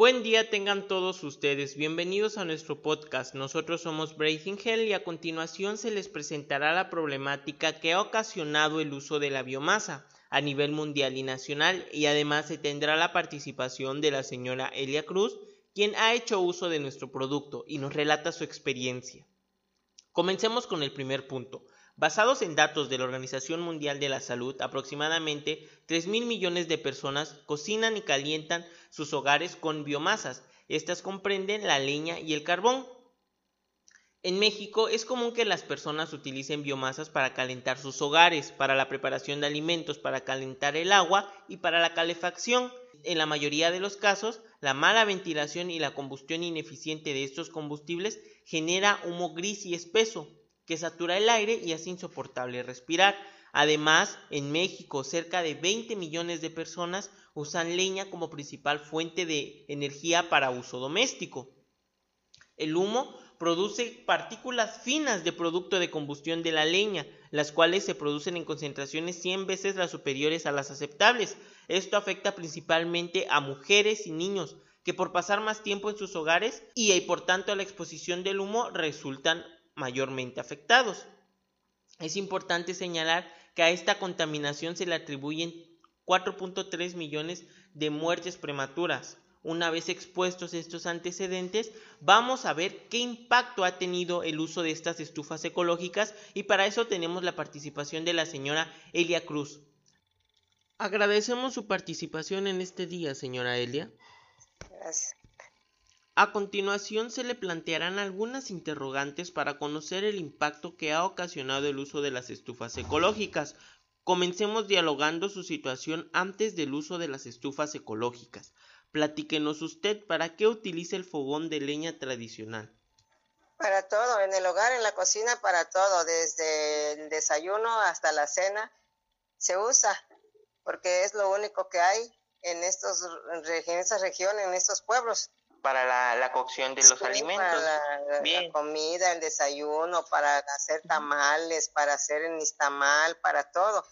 Buen día tengan todos ustedes, bienvenidos a nuestro podcast. Nosotros somos Breathing Hell y a continuación se les presentará la problemática que ha ocasionado el uso de la biomasa a nivel mundial y nacional y además se tendrá la participación de la señora Elia Cruz, quien ha hecho uso de nuestro producto y nos relata su experiencia. Comencemos con el primer punto. Basados en datos de la Organización Mundial de la Salud, aproximadamente 3.000 millones de personas cocinan y calientan sus hogares con biomasas. Estas comprenden la leña y el carbón. En México es común que las personas utilicen biomasas para calentar sus hogares, para la preparación de alimentos, para calentar el agua y para la calefacción. En la mayoría de los casos, la mala ventilación y la combustión ineficiente de estos combustibles genera humo gris y espeso, que satura el aire y es insoportable respirar. Además, en México cerca de 20 millones de personas usan leña como principal fuente de energía para uso doméstico. El humo produce partículas finas de producto de combustión de la leña, las cuales se producen en concentraciones 100 veces las superiores a las aceptables. Esto afecta principalmente a mujeres y niños, que por pasar más tiempo en sus hogares y, y por tanto a la exposición del humo resultan mayormente afectados. Es importante señalar que a esta contaminación se le atribuyen 4.3 millones de muertes prematuras. Una vez expuestos estos antecedentes, vamos a ver qué impacto ha tenido el uso de estas estufas ecológicas y para eso tenemos la participación de la señora Elia Cruz. Agradecemos su participación en este día, señora Elia. Gracias. A continuación se le plantearán algunas interrogantes para conocer el impacto que ha ocasionado el uso de las estufas ecológicas. Comencemos dialogando su situación antes del uso de las estufas ecológicas. Platíquenos usted para qué utiliza el fogón de leña tradicional. Para todo, en el hogar, en la cocina, para todo, desde el desayuno hasta la cena, se usa, porque es lo único que hay en, estos, en regiones, en estos pueblos para la, la cocción de los Sí, alimentos. Para la, Bien. la comida, el desayuno, para hacer tamales, para hacer el nistamal, para todo.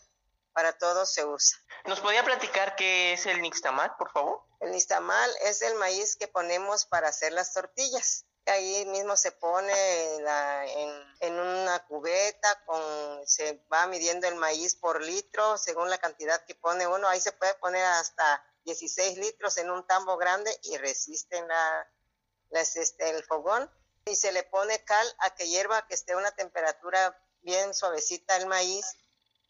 Para todo se usa. ¿Nos podría platicar qué es el nixtamal, por favor? El nistamal es el maíz que ponemos para hacer las tortillas. Ahí mismo se pone en, la- en- en una cubeta, con, se va midiendo el maíz por litro según la cantidad que pone uno. Ahí se puede poner hasta 16 litros en un tambo grande y resisten la, este, el fogón. Y se le pone cal a que hierva, que esté a una temperatura bien suavecita el maíz.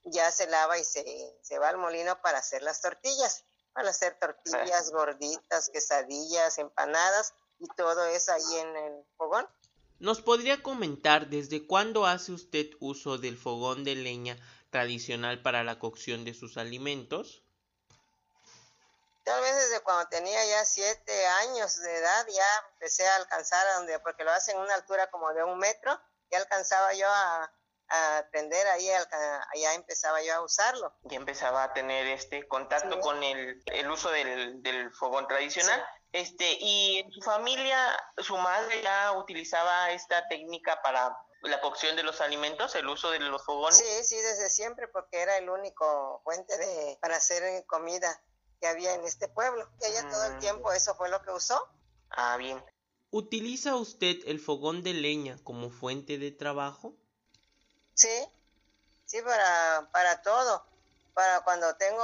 Ya se lava y se, se va al molino para hacer las tortillas. Para hacer tortillas gorditas, quesadillas, empanadas y todo eso ahí en el fogón. ¿Nos podría comentar desde cuándo hace usted uso del fogón de leña tradicional para la cocción de sus alimentos? Tal vez desde cuando tenía ya siete años de edad ya empecé a alcanzar a donde, porque lo hacen a una altura como de un metro, ya alcanzaba yo a, a aprender ahí, ya empezaba yo a usarlo. Y empezaba a tener este contacto Sí. con el, el uso del, del fogón tradicional. Este, y en su familia, su madre ya utilizaba esta técnica para la cocción de los alimentos, el uso de los fogones. Sí, sí, desde siempre, porque era el único fuente de, para hacer comida que había en este pueblo. Y ella todo el Mm. tiempo eso fue lo que usó. Ah, bien. ¿Utiliza usted el fogón de leña como fuente de trabajo? Sí, sí, para, para todo. Para cuando tengo,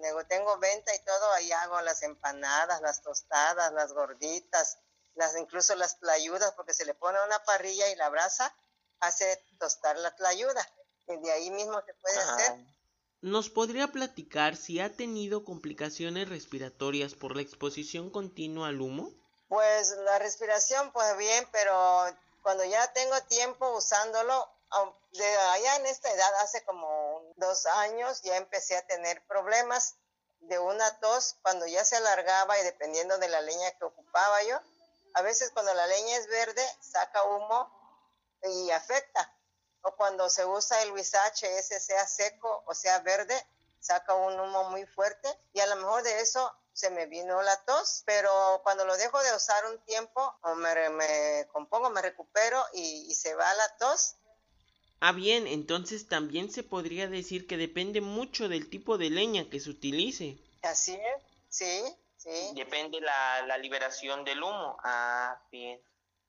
nego- tengo venta y todo, ahí hago las empanadas, las tostadas, las gorditas, las incluso las tlayudas, porque se le pone una parrilla y la brasa hace tostar la tlayuda. Y de ahí mismo se puede Ajá. hacer. ¿Nos podría platicar si ha tenido complicaciones respiratorias por la exposición continua al humo? Pues la respiración, pues bien, pero cuando ya tengo tiempo usándolo, de allá en esta edad, hace como dos años, ya empecé a tener problemas de una tos cuando ya se alargaba y dependiendo de la leña que ocupaba yo. A veces cuando la leña es verde, saca humo y afecta. O cuando se usa el huizache, ese sea seco o sea verde, saca un humo muy fuerte y a lo mejor de eso se me vino la tos, pero cuando lo dejo de usar un tiempo, o me, me compongo, me recupero y, y se va la tos. Ah, bien, entonces también se podría decir que depende mucho del tipo de leña que se utilice. Así es, sí, Sí. Depende la, la liberación del humo. Ah, bien.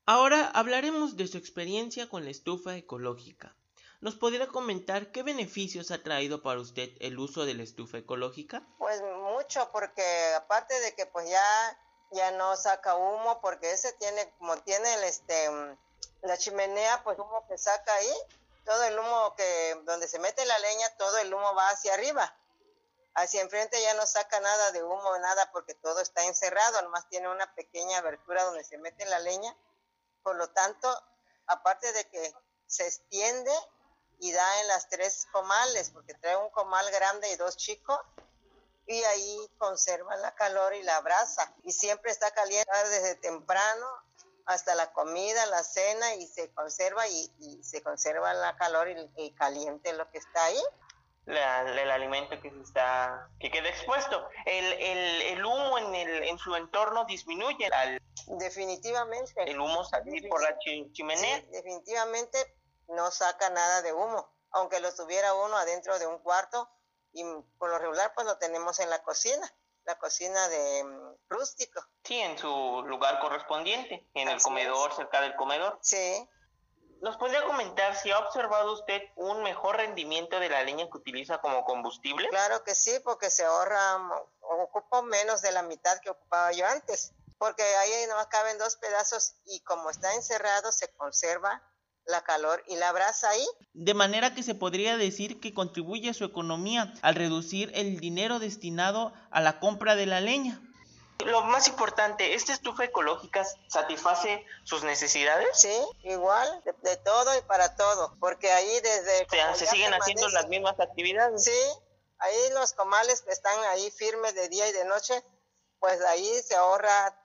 Ahora hablaremos de su experiencia con la estufa ecológica. ¿Nos podría comentar qué beneficios ha traído para usted el uso de la estufa ecológica? Pues mucho, porque aparte de que pues ya, ya no saca humo, porque ese tiene, como tiene el, este, la chimenea, pues humo que saca ahí, todo el humo que, donde se mete la leña, todo el humo va hacia arriba. Hacia enfrente ya no saca nada de humo, nada, porque todo está encerrado, nomás tiene una pequeña abertura donde se mete la leña. Por lo tanto, aparte de que se extiende y da en las tres comales, porque trae un comal grande y dos chicos, y ahí conserva la calor y la brasa. Y siempre está caliente desde temprano hasta la comida, la cena, y se conserva y, se conserva la calor y caliente lo que está ahí el alimento que se está que queda expuesto el, el, el humo en el en su entorno disminuye definitivamente. El humo salir por la chimenea. Definitivamente no saca nada de humo aunque lo tuviera uno adentro de un cuarto y por lo regular pues lo tenemos en la cocina la cocina de mm, rústico. Sí en su lugar correspondiente en el comedor cerca del comedor. Sí. ¿Nos podría comentar si ha observado usted un mejor rendimiento de la leña que utiliza como combustible? Claro que sí, porque se ahorra, ocupo menos de la mitad que ocupaba yo antes, porque ahí no caben dos pedazos y como está encerrado se conserva la calor y la brasa ahí. De manera que se podría decir que contribuye a su economía al reducir el dinero destinado a la compra de la leña. Lo más importante, ¿esta estufa ecológica satisface sus necesidades? Sí, igual, de, todo y para todo, porque ahí desde... O sea, se siguen haciendo las mismas actividades. Sí, ahí los comales que están ahí firmes de día y de noche, pues ahí se ahorra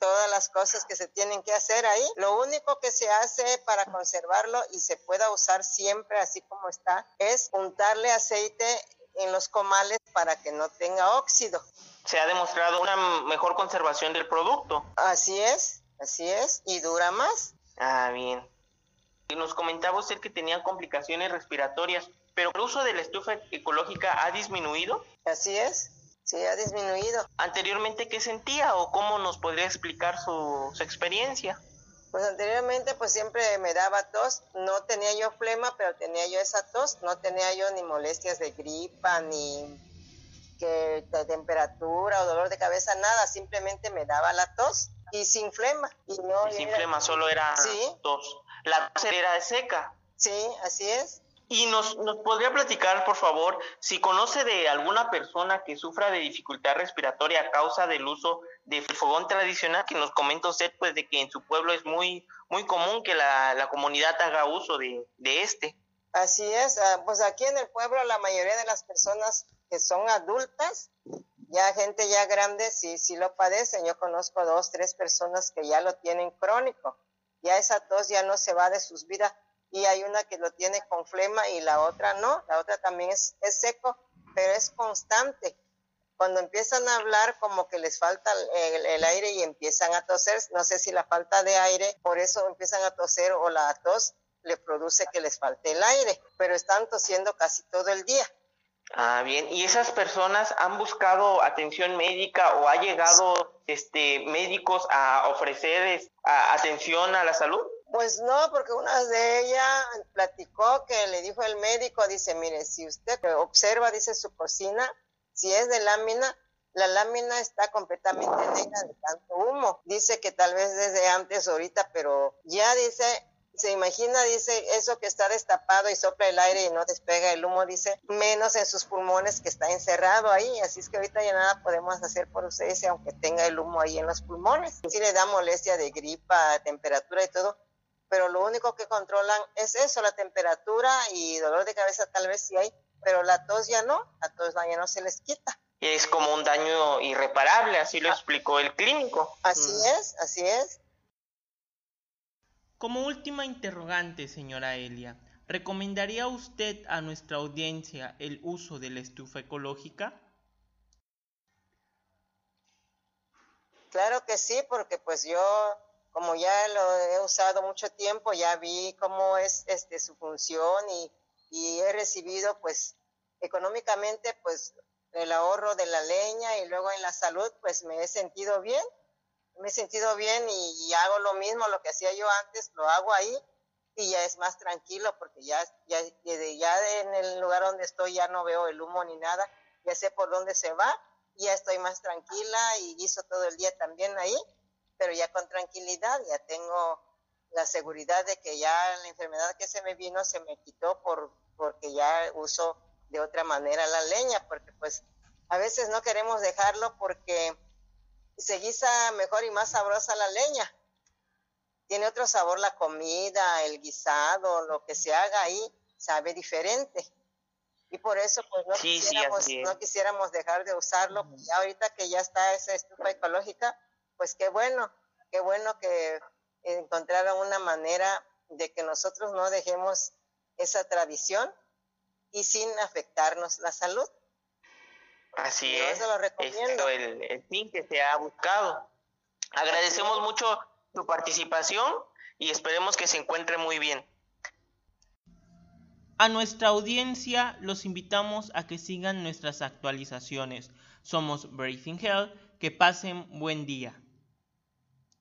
todas las cosas que se tienen que hacer ahí. Lo único que se hace para conservarlo y se pueda usar siempre así como está es untarle aceite en los comales para que no tenga óxido se ha demostrado una mejor conservación del producto. Así es, así es, y dura más. Ah, bien. Y nos comentaba usted que tenía complicaciones respiratorias, pero el uso de la estufa ecológica ha disminuido. Así es, sí, ha disminuido. Anteriormente, ¿qué sentía o cómo nos podría explicar su, su experiencia? Pues anteriormente pues siempre me daba tos, no tenía yo flema, pero tenía yo esa tos, no tenía yo ni molestias de gripa, ni que de temperatura o dolor de cabeza, nada, simplemente me daba la tos y sin flema. Y no sin flema, solo era tos. La tos era seca. Sí, así es. Y nos, nos podría platicar, por favor, si conoce de alguna persona que sufra de dificultad respiratoria a causa del uso de fogón tradicional, que nos comenta usted, pues, de que en su pueblo es muy, muy común que la, la comunidad haga uso de, de este. Así es, ah, pues aquí en el pueblo la mayoría de las personas que son adultas, ya gente ya grande sí, sí lo padecen. Yo conozco dos, tres personas que ya lo tienen crónico. Ya esa tos ya no se va de sus vidas y hay una que lo tiene con flema y la otra no. La otra también es, es seco, pero es constante. Cuando empiezan a hablar como que les falta el, aire y empiezan a toser, no sé si la falta de aire, por eso empiezan a toser o la tos le produce que les falte el aire, pero están tosiendo casi todo el día. Ah, bien. ¿Y esas personas han buscado atención médica o ha llegado este médicos a ofrecer atención a la salud? Pues no, porque una de ellas platicó que le dijo el médico, dice, mire, si usted observa, dice su cocina, si es de lámina, la lámina está completamente negra de tanto humo. Dice que tal vez desde antes, ahorita, pero ya dice, se imagina, dice, eso que está destapado y sopla el aire y no despega el humo, dice, menos en sus pulmones que está encerrado ahí. Así es que ahorita ya nada podemos hacer por ustedes aunque tenga el humo ahí en los pulmones. Sí le da molestia de gripa, temperatura y todo, pero lo único que controlan es eso, la temperatura y dolor de cabeza tal vez sí hay, pero la tos ya no, la tos ya no se les quita. Es como un daño irreparable, así lo ah. explicó el clínico. Así mm. es, así es. Como última interrogante, señora Elia, ¿recomendaría usted a nuestra audiencia el uso de la estufa ecológica? Claro que sí, porque pues yo, como ya lo he usado mucho tiempo, ya vi cómo es este su función y, y he recibido pues económicamente pues el ahorro de la leña y luego en la salud, pues me he sentido bien, me he sentido bien y, hago lo mismo, lo que hacía yo antes, lo hago ahí y ya es más tranquilo porque ya, ya, ya en el lugar donde estoy ya no veo el humo ni nada, ya sé por dónde se va, ya estoy más tranquila y guiso todo el día también ahí, pero ya con tranquilidad, ya tengo la seguridad de que ya la enfermedad que se me vino se me quitó por, porque ya uso de otra manera la leña, porque pues a veces no queremos dejarlo porque se guisa mejor y más sabrosa la leña. Tiene otro sabor la comida, el guisado, lo que se haga ahí, sabe diferente. Y por eso pues no, quisiéramos, no quisiéramos dejar de usarlo. Y ahorita que ya está esa estufa ecológica, pues qué bueno, qué bueno que encontraron una manera de que nosotros no dejemos esa tradición y sin afectarnos la salud. Así es. Eso lo recomiendo. el, el fin que se ha buscado. Agradecemos mucho tu participación y esperemos que se encuentre muy bien. A nuestra audiencia los invitamos a que sigan nuestras actualizaciones. Somos Breathing Hell. Que pasen buen día.